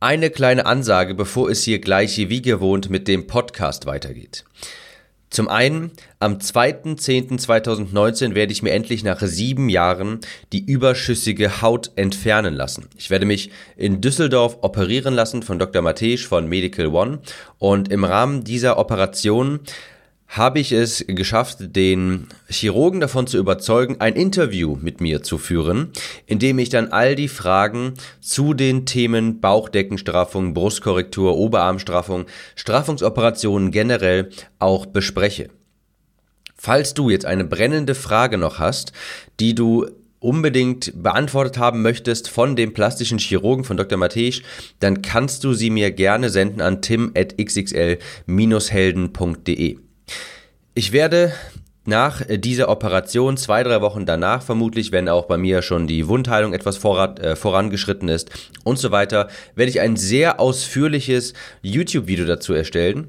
Eine kleine Ansage, bevor es hier gleich wie gewohnt mit dem Podcast weitergeht. Zum einen, am 2.10.2019 werde ich mir endlich nach sieben Jahren die überschüssige Haut entfernen lassen. Ich werde mich in Düsseldorf operieren lassen von Dr. Matej von Medical One und im Rahmen dieser Operation habe ich es geschafft, den Chirurgen davon zu überzeugen, ein Interview mit mir zu führen, in dem ich dann all die Fragen zu den Themen Bauchdeckenstraffung, Brustkorrektur, Oberarmstraffung, Straffungsoperationen generell auch bespreche. Falls du jetzt eine brennende Frage noch hast, die du unbedingt beantwortet haben möchtest von dem plastischen Chirurgen von Dr. Matej, dann kannst du sie mir gerne senden an tim.xxl-helden.de. Ich werde nach dieser Operation, zwei, drei Wochen danach vermutlich, wenn auch bei mir schon die Wundheilung etwas voran, äh, vorangeschritten ist und so weiter, werde ich ein sehr ausführliches YouTube-Video dazu erstellen,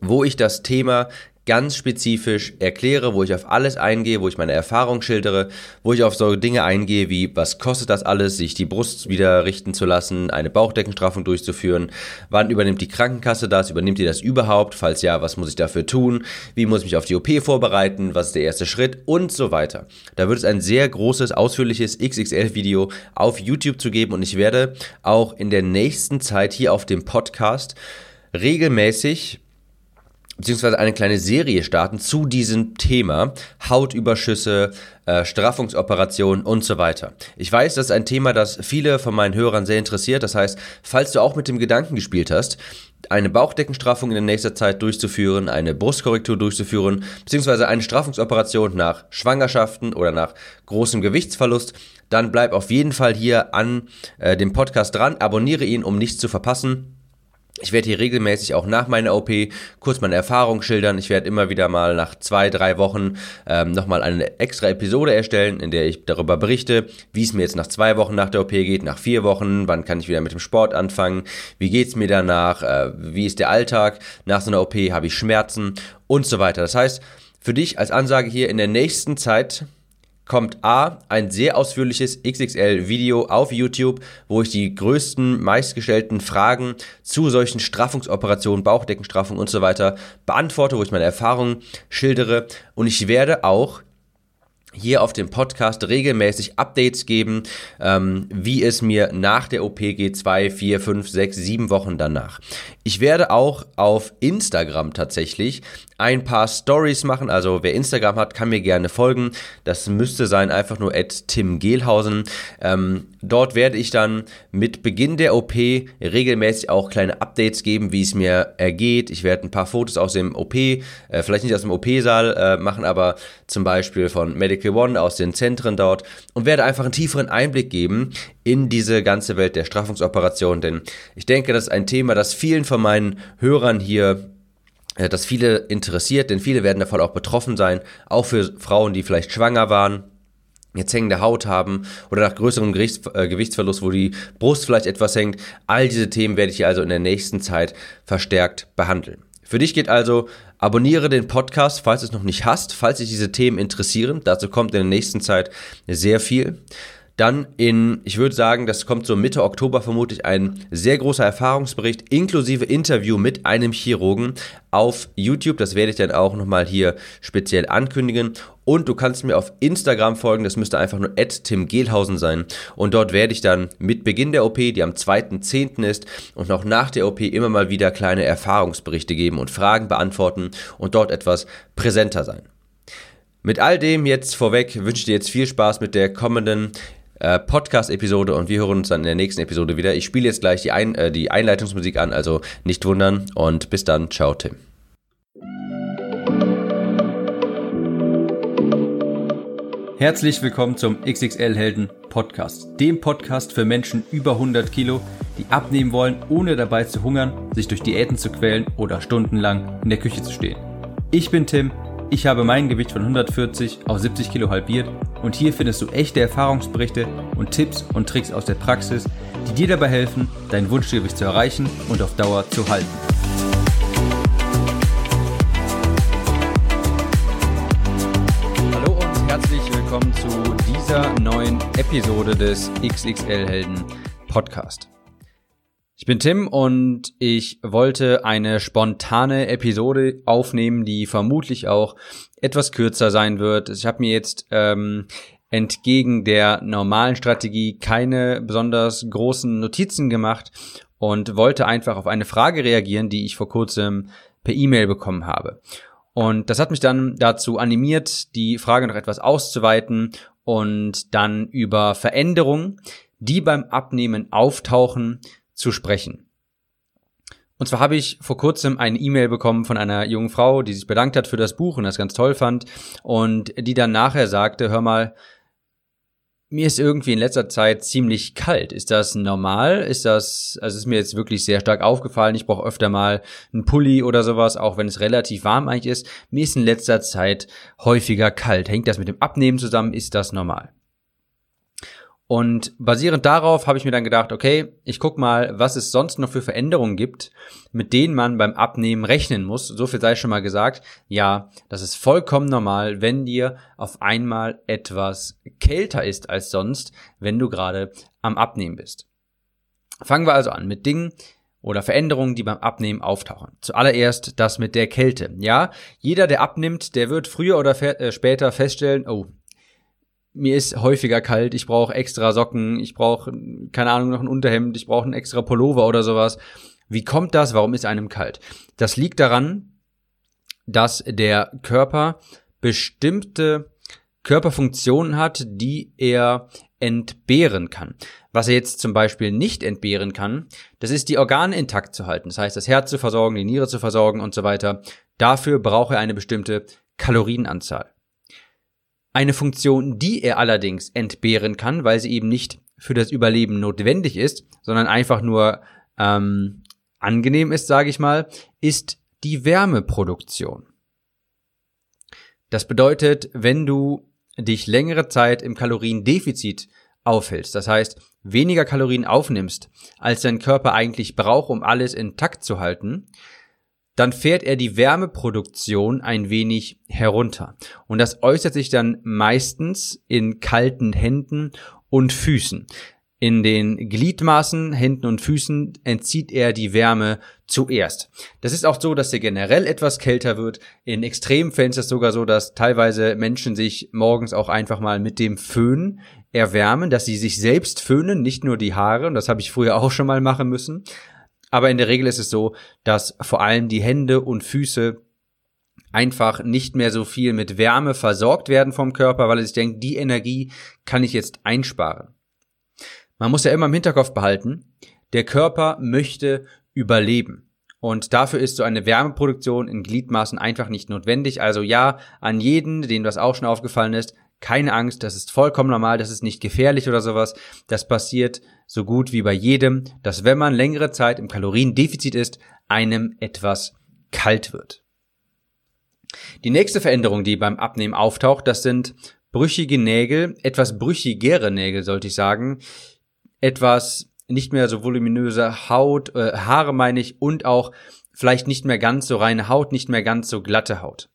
wo ich das Thema ganz spezifisch erkläre, wo ich auf alles eingehe, wo ich meine Erfahrung schildere, wo ich auf so Dinge eingehe wie, was kostet das alles, sich die Brust wieder richten zu lassen, eine Bauchdeckenstraffung durchzuführen, wann übernimmt die Krankenkasse das, übernimmt die das überhaupt, falls ja, was muss ich dafür tun, wie muss ich mich auf die OP vorbereiten, was ist der erste Schritt? Und so weiter. Da wird es ein sehr großes, ausführliches XXL-Video auf YouTube zu geben und ich werde auch in der nächsten Zeit hier auf dem Podcast regelmäßig beziehungsweise eine kleine Serie starten zu diesem Thema Hautüberschüsse, äh, Straffungsoperationen und so weiter. Ich weiß, das ist ein Thema, das viele von meinen Hörern sehr interessiert. Das heißt, falls du auch mit dem Gedanken gespielt hast, eine Bauchdeckenstraffung in der nächsten Zeit durchzuführen, eine Brustkorrektur durchzuführen, beziehungsweise eine Straffungsoperation nach Schwangerschaften oder nach großem Gewichtsverlust, dann bleib auf jeden Fall hier an äh, dem Podcast dran, abonniere ihn, um nichts zu verpassen. Ich werde hier regelmäßig auch nach meiner OP kurz meine Erfahrung schildern. Ich werde immer wieder mal nach zwei, drei Wochen ähm, nochmal eine extra Episode erstellen, in der ich darüber berichte, wie es mir jetzt nach zwei Wochen nach der OP geht, nach vier Wochen, wann kann ich wieder mit dem Sport anfangen, wie geht's mir danach, äh, wie ist der Alltag, nach so einer OP habe ich Schmerzen und so weiter. Das heißt, für dich als Ansage hier in der nächsten Zeit kommt A, ein sehr ausführliches XXL-Video auf YouTube, wo ich die größten, meistgestellten Fragen zu solchen Straffungsoperationen, Bauchdeckenstraffung und so weiter beantworte, wo ich meine Erfahrungen schildere. Und ich werde auch hier auf dem Podcast regelmäßig Updates geben, ähm, wie es mir nach der OP geht, zwei, vier, fünf, sechs, sieben Wochen danach. Ich werde auch auf Instagram tatsächlich ein paar Stories machen. Also wer Instagram hat, kann mir gerne folgen. Das müsste sein einfach nur at Tim Gehlhausen. Ähm, dort werde ich dann mit Beginn der OP regelmäßig auch kleine Updates geben, wie es mir ergeht. Ich werde ein paar Fotos aus dem OP, äh, vielleicht nicht aus dem OP-Saal äh, machen, aber zum Beispiel von Medical One aus den Zentren dort und werde einfach einen tieferen Einblick geben in diese ganze Welt der Straffungsoperation. Denn ich denke, das ist ein Thema, das vielen von meinen Hörern hier äh, das viele interessiert, denn viele werden davon auch betroffen sein, auch für Frauen, die vielleicht schwanger waren, jetzt hängende Haut haben oder nach größerem äh, Gewichtsverlust, wo die Brust vielleicht etwas hängt. All diese Themen werde ich hier also in der nächsten Zeit verstärkt behandeln. Für dich geht also, abonniere den Podcast, falls du es noch nicht hast, falls dich diese Themen interessieren. Dazu kommt in der nächsten Zeit sehr viel. Dann in, ich würde sagen, das kommt so Mitte Oktober vermutlich ein sehr großer Erfahrungsbericht inklusive Interview mit einem Chirurgen auf YouTube. Das werde ich dann auch nochmal hier speziell ankündigen. Und du kannst mir auf Instagram folgen, das müsste einfach nur Tim Gehlhausen sein. Und dort werde ich dann mit Beginn der OP, die am 2.10. ist, und auch nach der OP immer mal wieder kleine Erfahrungsberichte geben und Fragen beantworten und dort etwas präsenter sein. Mit all dem jetzt vorweg wünsche ich dir jetzt viel Spaß mit der kommenden äh, Podcast-Episode und wir hören uns dann in der nächsten Episode wieder. Ich spiele jetzt gleich die, Ein äh, die Einleitungsmusik an, also nicht wundern und bis dann. Ciao, Tim. Herzlich willkommen zum XXL Helden Podcast, dem Podcast für Menschen über 100 Kilo, die abnehmen wollen, ohne dabei zu hungern, sich durch Diäten zu quälen oder stundenlang in der Küche zu stehen. Ich bin Tim ich habe mein Gewicht von 140 auf 70 Kilo halbiert und hier findest du echte Erfahrungsberichte und Tipps und Tricks aus der Praxis, die dir dabei helfen, dein Wunschgewicht zu erreichen und auf Dauer zu halten. Hallo und herzlich willkommen zu dieser neuen Episode des XXL Helden Podcast. Ich bin Tim und ich wollte eine spontane Episode aufnehmen, die vermutlich auch etwas kürzer sein wird. Ich habe mir jetzt ähm, entgegen der normalen Strategie keine besonders großen Notizen gemacht und wollte einfach auf eine Frage reagieren, die ich vor kurzem per E-Mail bekommen habe. Und das hat mich dann dazu animiert, die Frage noch etwas auszuweiten und dann über Veränderungen, die beim Abnehmen auftauchen, zu sprechen. Und zwar habe ich vor kurzem eine E-Mail bekommen von einer jungen Frau, die sich bedankt hat für das Buch und das ganz toll fand und die dann nachher sagte, hör mal, mir ist irgendwie in letzter Zeit ziemlich kalt. Ist das normal? Ist das, also ist mir jetzt wirklich sehr stark aufgefallen. Ich brauche öfter mal einen Pulli oder sowas, auch wenn es relativ warm eigentlich ist. Mir ist in letzter Zeit häufiger kalt. Hängt das mit dem Abnehmen zusammen? Ist das normal? Und basierend darauf habe ich mir dann gedacht, okay, ich guck mal, was es sonst noch für Veränderungen gibt, mit denen man beim Abnehmen rechnen muss. So viel sei schon mal gesagt. Ja, das ist vollkommen normal, wenn dir auf einmal etwas kälter ist als sonst, wenn du gerade am Abnehmen bist. Fangen wir also an mit Dingen, oder Veränderungen, die beim Abnehmen auftauchen. Zuallererst das mit der Kälte. Ja, jeder, der abnimmt, der wird früher oder äh, später feststellen, oh, mir ist häufiger kalt, ich brauche extra Socken, ich brauche, keine Ahnung, noch ein Unterhemd, ich brauche ein extra Pullover oder sowas. Wie kommt das? Warum ist einem kalt? Das liegt daran, dass der Körper bestimmte Körperfunktionen hat, die er entbehren kann. Was er jetzt zum Beispiel nicht entbehren kann, das ist die Organe intakt zu halten. Das heißt, das Herz zu versorgen, die Niere zu versorgen und so weiter. Dafür braucht er eine bestimmte Kalorienanzahl. Eine Funktion, die er allerdings entbehren kann, weil sie eben nicht für das Überleben notwendig ist, sondern einfach nur ähm, angenehm ist, sage ich mal, ist die Wärmeproduktion. Das bedeutet, wenn du dich längere Zeit im Kaloriendefizit aufhältst, das heißt weniger Kalorien aufnimmst, als dein Körper eigentlich braucht, um alles intakt zu halten, dann fährt er die Wärmeproduktion ein wenig herunter. Und das äußert sich dann meistens in kalten Händen und Füßen. In den Gliedmaßen, Händen und Füßen entzieht er die Wärme zuerst. Das ist auch so, dass er generell etwas kälter wird. In Extremfällen ist es sogar so, dass teilweise Menschen sich morgens auch einfach mal mit dem Föhn erwärmen, dass sie sich selbst föhnen, nicht nur die Haare. Und das habe ich früher auch schon mal machen müssen. Aber in der Regel ist es so, dass vor allem die Hände und Füße einfach nicht mehr so viel mit Wärme versorgt werden vom Körper, weil sich denkt, die Energie kann ich jetzt einsparen. Man muss ja immer im Hinterkopf behalten, der Körper möchte überleben. Und dafür ist so eine Wärmeproduktion in Gliedmaßen einfach nicht notwendig. Also ja, an jeden, dem das auch schon aufgefallen ist, keine Angst, das ist vollkommen normal, das ist nicht gefährlich oder sowas. Das passiert so gut wie bei jedem, dass wenn man längere Zeit im Kaloriendefizit ist, einem etwas kalt wird. Die nächste Veränderung, die beim Abnehmen auftaucht, das sind brüchige Nägel, etwas brüchigere Nägel, sollte ich sagen, etwas nicht mehr so voluminöse Haut, äh, Haare meine ich, und auch vielleicht nicht mehr ganz so reine Haut, nicht mehr ganz so glatte Haut.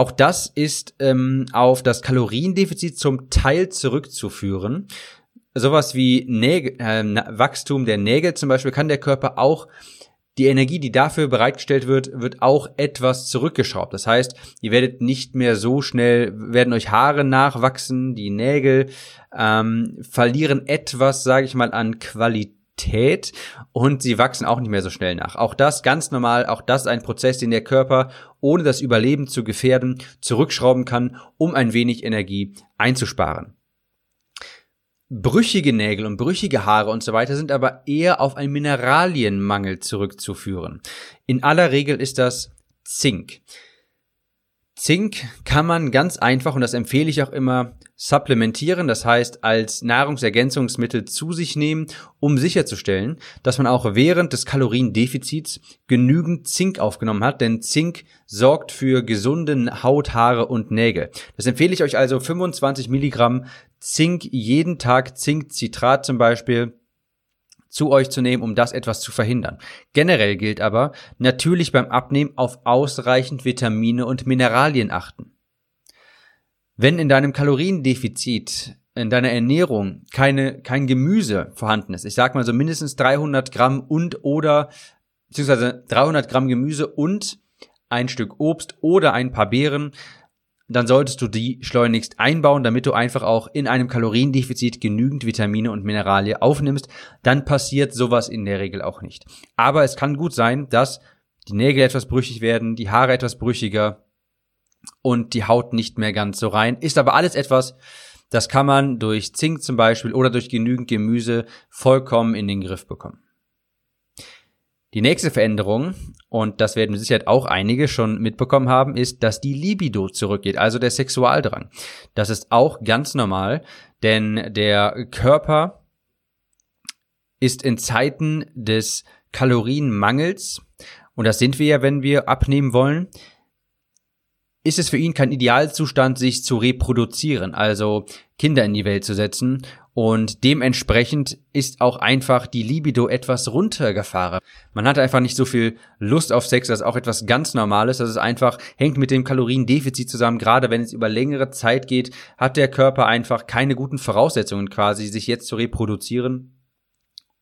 Auch das ist ähm, auf das Kaloriendefizit zum Teil zurückzuführen. Sowas wie Nägel, äh, Wachstum der Nägel zum Beispiel kann der Körper auch die Energie, die dafür bereitgestellt wird, wird auch etwas zurückgeschraubt. Das heißt, ihr werdet nicht mehr so schnell, werden euch Haare nachwachsen, die Nägel ähm, verlieren etwas, sage ich mal, an Qualität Qualität und sie wachsen auch nicht mehr so schnell nach. Auch das ganz normal, auch das ein Prozess, den der Körper, ohne das Überleben zu gefährden, zurückschrauben kann, um ein wenig Energie einzusparen. Brüchige Nägel und brüchige Haare und so weiter sind aber eher auf einen Mineralienmangel zurückzuführen. In aller Regel ist das Zink. Zink kann man ganz einfach, und das empfehle ich auch immer, supplementieren, das heißt als Nahrungsergänzungsmittel zu sich nehmen, um sicherzustellen, dass man auch während des Kaloriendefizits genügend Zink aufgenommen hat, denn Zink sorgt für gesunden Haut, Haare und Nägel. Das empfehle ich euch also 25 Milligramm Zink jeden Tag, Zinkcitrat zum Beispiel, zu euch zu nehmen, um das etwas zu verhindern. Generell gilt aber, natürlich beim Abnehmen auf ausreichend Vitamine und Mineralien achten. Wenn in deinem Kaloriendefizit in deiner Ernährung keine, kein Gemüse vorhanden ist, ich sag mal so mindestens 300 Gramm und oder, beziehungsweise 300 Gramm Gemüse und ein Stück Obst oder ein paar Beeren, dann solltest du die schleunigst einbauen, damit du einfach auch in einem Kaloriendefizit genügend Vitamine und Mineralien aufnimmst. Dann passiert sowas in der Regel auch nicht. Aber es kann gut sein, dass die Nägel etwas brüchig werden, die Haare etwas brüchiger und die Haut nicht mehr ganz so rein. Ist aber alles etwas, das kann man durch Zink zum Beispiel oder durch genügend Gemüse vollkommen in den Griff bekommen. Die nächste Veränderung, und das werden Sicherheit auch einige schon mitbekommen haben, ist, dass die Libido zurückgeht, also der Sexualdrang. Das ist auch ganz normal, denn der Körper ist in Zeiten des Kalorienmangels, und das sind wir ja, wenn wir abnehmen wollen, ist es für ihn kein Idealzustand, sich zu reproduzieren, also Kinder in die Welt zu setzen. Und dementsprechend ist auch einfach die Libido etwas runtergefahren. Man hat einfach nicht so viel Lust auf Sex, das ist auch etwas ganz Normales. Das ist einfach, hängt mit dem Kaloriendefizit zusammen. Gerade wenn es über längere Zeit geht, hat der Körper einfach keine guten Voraussetzungen quasi, sich jetzt zu reproduzieren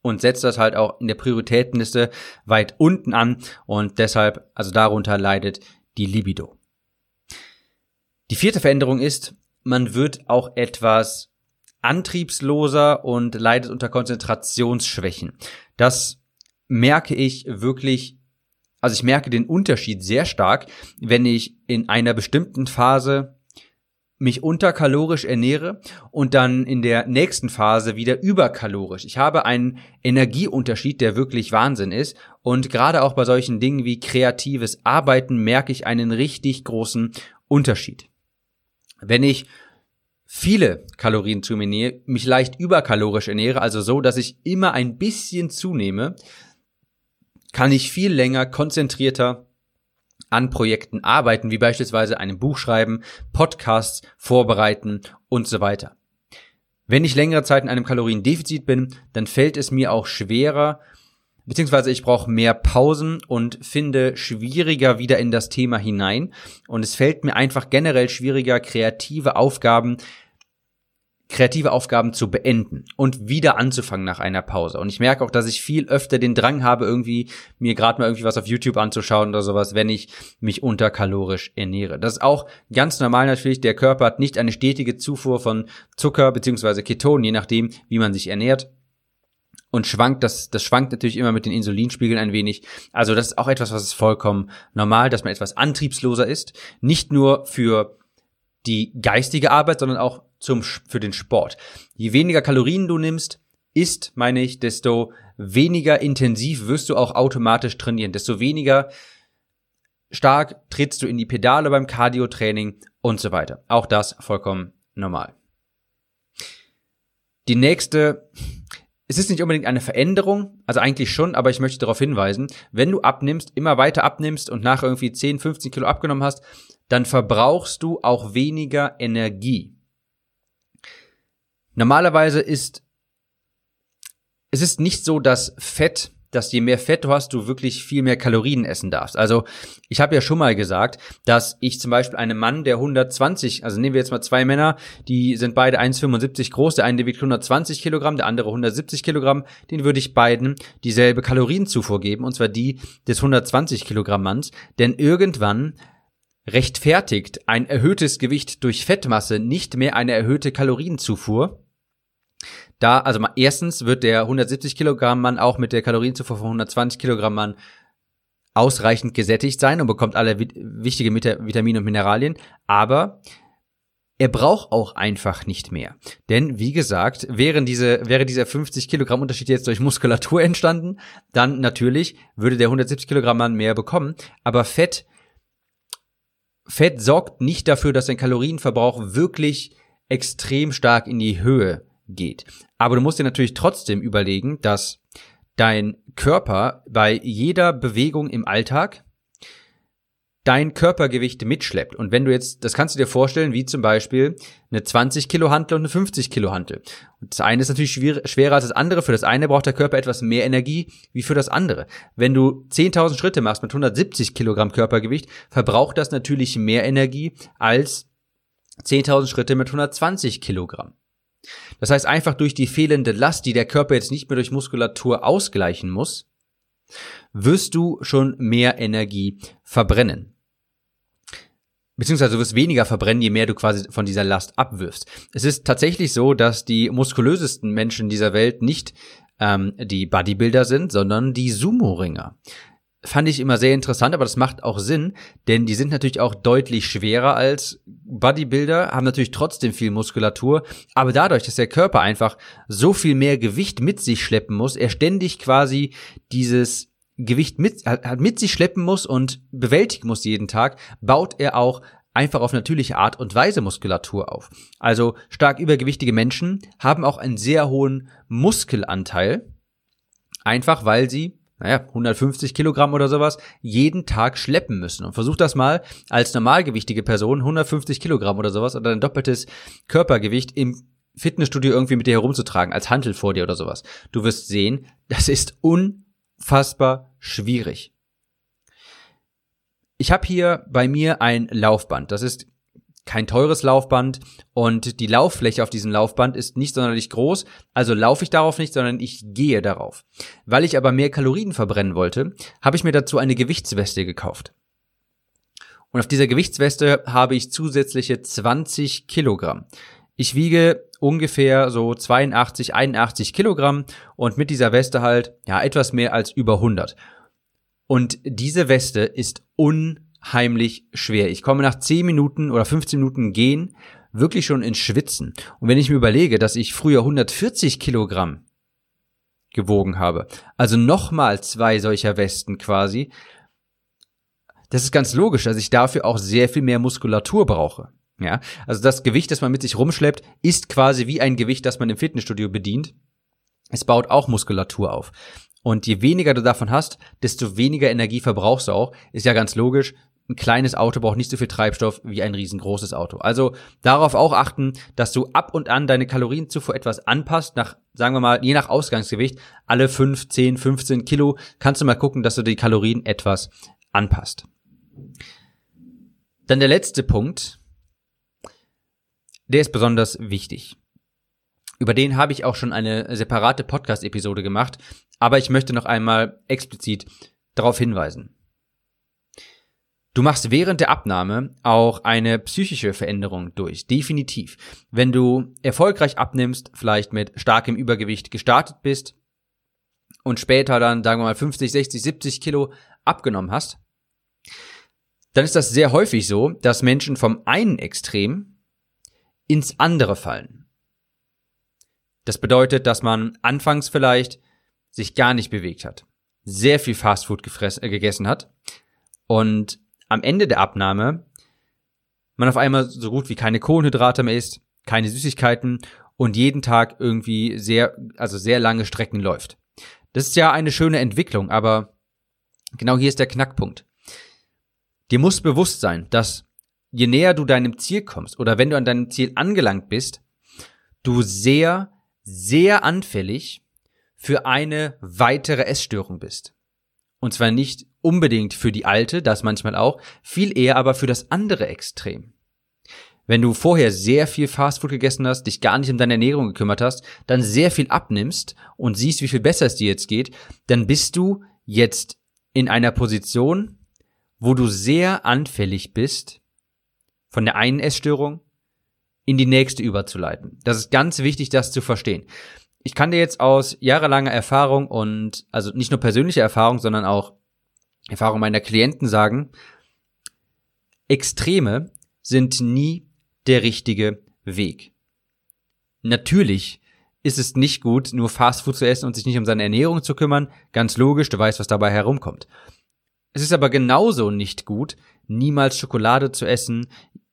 und setzt das halt auch in der Prioritätenliste weit unten an und deshalb, also darunter leidet die Libido. Die vierte Veränderung ist, man wird auch etwas antriebsloser und leidet unter Konzentrationsschwächen. Das merke ich wirklich, also ich merke den Unterschied sehr stark, wenn ich in einer bestimmten Phase mich unterkalorisch ernähre und dann in der nächsten Phase wieder überkalorisch. Ich habe einen Energieunterschied, der wirklich Wahnsinn ist. Und gerade auch bei solchen Dingen wie kreatives Arbeiten merke ich einen richtig großen Unterschied. Wenn ich viele Kalorien zu mir nähe, mich leicht überkalorisch ernähre, also so, dass ich immer ein bisschen zunehme, kann ich viel länger konzentrierter an Projekten arbeiten, wie beispielsweise einem Buch schreiben, Podcasts vorbereiten und so weiter. Wenn ich längere Zeit in einem Kaloriendefizit bin, dann fällt es mir auch schwerer, beziehungsweise ich brauche mehr Pausen und finde schwieriger wieder in das Thema hinein. Und es fällt mir einfach generell schwieriger, kreative Aufgaben kreative Aufgaben zu beenden und wieder anzufangen nach einer Pause. Und ich merke auch, dass ich viel öfter den Drang habe, irgendwie mir gerade mal irgendwie was auf YouTube anzuschauen oder sowas, wenn ich mich unterkalorisch ernähre. Das ist auch ganz normal natürlich. Der Körper hat nicht eine stetige Zufuhr von Zucker beziehungsweise Ketonen, je nachdem, wie man sich ernährt und schwankt, das, das schwankt natürlich immer mit den Insulinspiegeln ein wenig. Also das ist auch etwas, was ist vollkommen normal, dass man etwas antriebsloser ist. Nicht nur für die geistige Arbeit, sondern auch zum, für den Sport. Je weniger Kalorien du nimmst, ist, meine ich, desto weniger intensiv wirst du auch automatisch trainieren, desto weniger stark trittst du in die Pedale beim Cardio-Training und so weiter. Auch das vollkommen normal. Die nächste es ist nicht unbedingt eine Veränderung, also eigentlich schon, aber ich möchte darauf hinweisen, wenn du abnimmst, immer weiter abnimmst und nach irgendwie 10, 15 Kilo abgenommen hast, dann verbrauchst du auch weniger Energie. Normalerweise ist es ist nicht so, dass Fett dass je mehr Fett du hast, du wirklich viel mehr Kalorien essen darfst. Also ich habe ja schon mal gesagt, dass ich zum Beispiel einem Mann, der 120, also nehmen wir jetzt mal zwei Männer, die sind beide 1,75 groß, der eine wiegt 120 Kilogramm, der andere 170 Kilogramm, den würde ich beiden dieselbe Kalorienzufuhr geben, und zwar die des 120 Kilogramm Manns, denn irgendwann rechtfertigt ein erhöhtes Gewicht durch Fettmasse nicht mehr eine erhöhte Kalorienzufuhr, da, also mal, erstens wird der 170 Kilogramm Mann auch mit der Kalorienzufuhr von 120 Kilogramm Mann ausreichend gesättigt sein und bekommt alle wichtige Vitamine und Mineralien, aber er braucht auch einfach nicht mehr. Denn, wie gesagt, wären diese, wäre dieser 50 Kilogramm Unterschied jetzt durch Muskulatur entstanden, dann natürlich würde der 170 Kilogramm Mann mehr bekommen. Aber Fett, Fett sorgt nicht dafür, dass dein Kalorienverbrauch wirklich extrem stark in die Höhe geht. Aber du musst dir natürlich trotzdem überlegen, dass dein Körper bei jeder Bewegung im Alltag dein Körpergewicht mitschleppt. Und wenn du jetzt, das kannst du dir vorstellen, wie zum Beispiel eine 20 Kilo Hantel und eine 50 Kilo Hantel. Das eine ist natürlich schwer, schwerer als das andere. Für das eine braucht der Körper etwas mehr Energie wie für das andere. Wenn du 10.000 Schritte machst mit 170 Kilogramm Körpergewicht, verbraucht das natürlich mehr Energie als 10.000 Schritte mit 120 Kilogramm. Das heißt, einfach durch die fehlende Last, die der Körper jetzt nicht mehr durch Muskulatur ausgleichen muss, wirst du schon mehr Energie verbrennen. Beziehungsweise du wirst weniger verbrennen, je mehr du quasi von dieser Last abwirfst. Es ist tatsächlich so, dass die muskulösesten Menschen dieser Welt nicht ähm, die Bodybuilder sind, sondern die Sumo-Ringer fand ich immer sehr interessant, aber das macht auch Sinn, denn die sind natürlich auch deutlich schwerer als Bodybuilder, haben natürlich trotzdem viel Muskulatur, aber dadurch, dass der Körper einfach so viel mehr Gewicht mit sich schleppen muss, er ständig quasi dieses Gewicht mit, mit sich schleppen muss und bewältigen muss jeden Tag, baut er auch einfach auf natürliche Art und Weise Muskulatur auf. Also stark übergewichtige Menschen haben auch einen sehr hohen Muskelanteil, einfach weil sie naja, 150 Kilogramm oder sowas, jeden Tag schleppen müssen. Und versuch das mal als normalgewichtige Person, 150 Kilogramm oder sowas, oder ein doppeltes Körpergewicht im Fitnessstudio irgendwie mit dir herumzutragen, als Hantel vor dir oder sowas. Du wirst sehen, das ist unfassbar schwierig. Ich habe hier bei mir ein Laufband. Das ist kein teures Laufband und die Lauffläche auf diesem Laufband ist nicht sonderlich groß, also laufe ich darauf nicht, sondern ich gehe darauf. Weil ich aber mehr Kalorien verbrennen wollte, habe ich mir dazu eine Gewichtsweste gekauft. Und auf dieser Gewichtsweste habe ich zusätzliche 20 Kilogramm. Ich wiege ungefähr so 82, 81 Kilogramm und mit dieser Weste halt, ja, etwas mehr als über 100. Und diese Weste ist un heimlich schwer. Ich komme nach 10 Minuten oder 15 Minuten gehen wirklich schon ins Schwitzen. Und wenn ich mir überlege, dass ich früher 140 Kilogramm gewogen habe, also nochmal zwei solcher Westen quasi, das ist ganz logisch, dass ich dafür auch sehr viel mehr Muskulatur brauche. Ja, also das Gewicht, das man mit sich rumschleppt, ist quasi wie ein Gewicht, das man im Fitnessstudio bedient. Es baut auch Muskulatur auf. Und je weniger du davon hast, desto weniger Energie verbrauchst du auch. Ist ja ganz logisch ein kleines Auto braucht nicht so viel Treibstoff wie ein riesengroßes Auto. Also darauf auch achten, dass du ab und an deine Kalorienzufuhr etwas anpasst, nach, sagen wir mal, je nach Ausgangsgewicht, alle 5, 10, 15 Kilo, kannst du mal gucken, dass du die Kalorien etwas anpasst. Dann der letzte Punkt, der ist besonders wichtig. Über den habe ich auch schon eine separate Podcast-Episode gemacht, aber ich möchte noch einmal explizit darauf hinweisen. Du machst während der Abnahme auch eine psychische Veränderung durch, definitiv. Wenn du erfolgreich abnimmst, vielleicht mit starkem Übergewicht gestartet bist und später dann, sagen wir mal, 50, 60, 70 Kilo abgenommen hast, dann ist das sehr häufig so, dass Menschen vom einen Extrem ins andere fallen. Das bedeutet, dass man anfangs vielleicht sich gar nicht bewegt hat, sehr viel Fastfood gefressen, äh, gegessen hat und am Ende der Abnahme man auf einmal so gut wie keine Kohlenhydrate mehr isst, keine Süßigkeiten und jeden Tag irgendwie sehr, also sehr lange Strecken läuft. Das ist ja eine schöne Entwicklung, aber genau hier ist der Knackpunkt. Dir muss bewusst sein, dass je näher du deinem Ziel kommst oder wenn du an deinem Ziel angelangt bist, du sehr, sehr anfällig für eine weitere Essstörung bist. Und zwar nicht unbedingt für die alte, das manchmal auch, viel eher aber für das andere Extrem. Wenn du vorher sehr viel Fastfood gegessen hast, dich gar nicht um deine Ernährung gekümmert hast, dann sehr viel abnimmst und siehst, wie viel besser es dir jetzt geht, dann bist du jetzt in einer Position, wo du sehr anfällig bist, von der einen Essstörung in die nächste überzuleiten. Das ist ganz wichtig, das zu verstehen. Ich kann dir jetzt aus jahrelanger Erfahrung und also nicht nur persönliche Erfahrung, sondern auch Erfahrung meiner Klienten sagen, Extreme sind nie der richtige Weg. Natürlich ist es nicht gut, nur Fastfood zu essen und sich nicht um seine Ernährung zu kümmern. Ganz logisch, du weißt, was dabei herumkommt. Es ist aber genauso nicht gut, niemals Schokolade zu essen,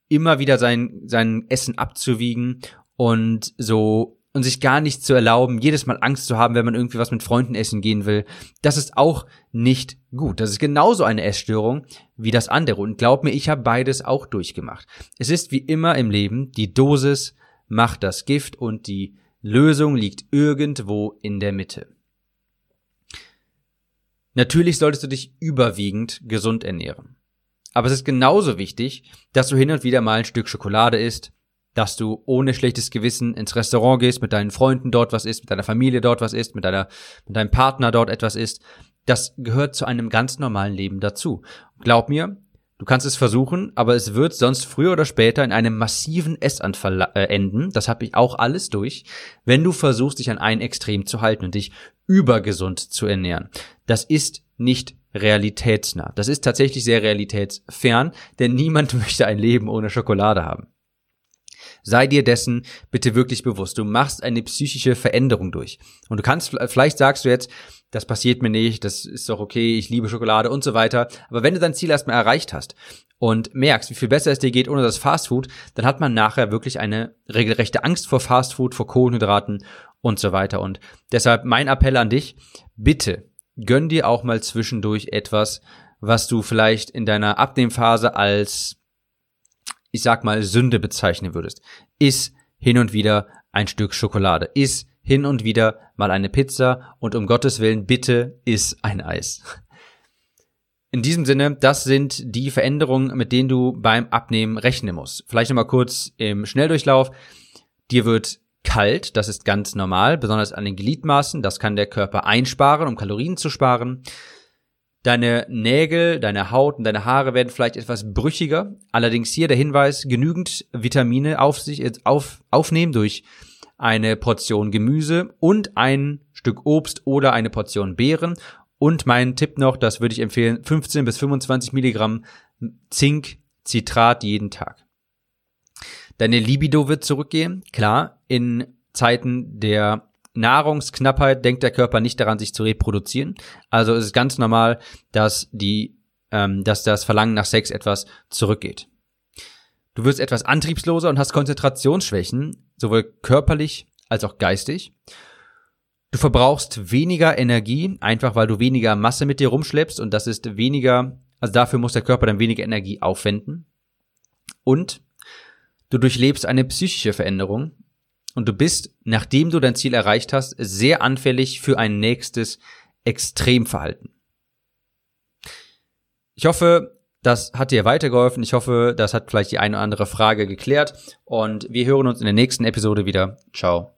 immer wieder sein, sein Essen abzuwiegen und so und sich gar nicht zu erlauben, jedes Mal Angst zu haben, wenn man irgendwie was mit Freunden essen gehen will, das ist auch nicht gut. Das ist genauso eine Essstörung wie das andere. Und glaub mir, ich habe beides auch durchgemacht. Es ist wie immer im Leben, die Dosis macht das Gift und die Lösung liegt irgendwo in der Mitte. Natürlich solltest du dich überwiegend gesund ernähren. Aber es ist genauso wichtig, dass du hin und wieder mal ein Stück Schokolade isst, dass du ohne schlechtes Gewissen ins Restaurant gehst, mit deinen Freunden dort was isst, mit deiner Familie dort was isst, mit deiner, mit deinem Partner dort etwas isst. Das gehört zu einem ganz normalen Leben dazu. Glaub mir, Du kannst es versuchen, aber es wird sonst früher oder später in einem massiven Essanfall äh, enden. Das habe ich auch alles durch, wenn du versuchst, dich an ein Extrem zu halten und dich übergesund zu ernähren. Das ist nicht realitätsnah. Das ist tatsächlich sehr realitätsfern, denn niemand möchte ein Leben ohne Schokolade haben. Sei dir dessen bitte wirklich bewusst. Du machst eine psychische Veränderung durch. Und du kannst, vielleicht sagst du jetzt, das passiert mir nicht, das ist doch okay, ich liebe Schokolade und so weiter. Aber wenn du dein Ziel erstmal erreicht hast und merkst, wie viel besser es dir geht ohne das Fastfood, dann hat man nachher wirklich eine regelrechte Angst vor Fastfood, vor Kohlenhydraten und so weiter. Und deshalb mein Appell an dich, bitte gönn dir auch mal zwischendurch etwas, was du vielleicht in deiner Abnehmphase als ich sag mal, Sünde bezeichnen würdest. Iss hin und wieder ein Stück Schokolade. Iss hin und wieder mal eine Pizza und um Gottes Willen bitte iss ein Eis. In diesem Sinne, das sind die Veränderungen, mit denen du beim Abnehmen rechnen musst. Vielleicht nochmal kurz im Schnelldurchlauf. Dir wird kalt, das ist ganz normal, besonders an den Gliedmaßen. Das kann der Körper einsparen, um Kalorien zu sparen. Deine Nägel, deine Haut und deine Haare werden vielleicht etwas brüchiger. Allerdings hier der Hinweis, genügend Vitamine auf sich auf, aufnehmen durch eine Portion Gemüse und ein Stück Obst oder eine Portion Beeren. Und mein Tipp noch, das würde ich empfehlen, 15 bis 25 Milligramm Zink, Zitrat jeden Tag. Deine Libido wird zurückgehen. Klar, in Zeiten der Nahrungsknappheit denkt der Körper nicht daran, sich zu reproduzieren. Also es ist ganz normal, dass die, ähm, dass das Verlangen nach Sex etwas zurückgeht. Du wirst etwas antriebsloser und hast Konzentrationsschwächen, sowohl körperlich als auch geistig. Du verbrauchst weniger Energie, einfach weil du weniger Masse mit dir rumschleppst und das ist weniger, also dafür muss der Körper dann weniger Energie aufwenden. Und du durchlebst eine psychische Veränderung, und du bist, nachdem du dein Ziel erreicht hast, sehr anfällig für ein nächstes Extremverhalten. Ich hoffe, das hat dir weitergeholfen. Ich hoffe, das hat vielleicht die eine oder andere Frage geklärt. Und wir hören uns in der nächsten Episode wieder. Ciao.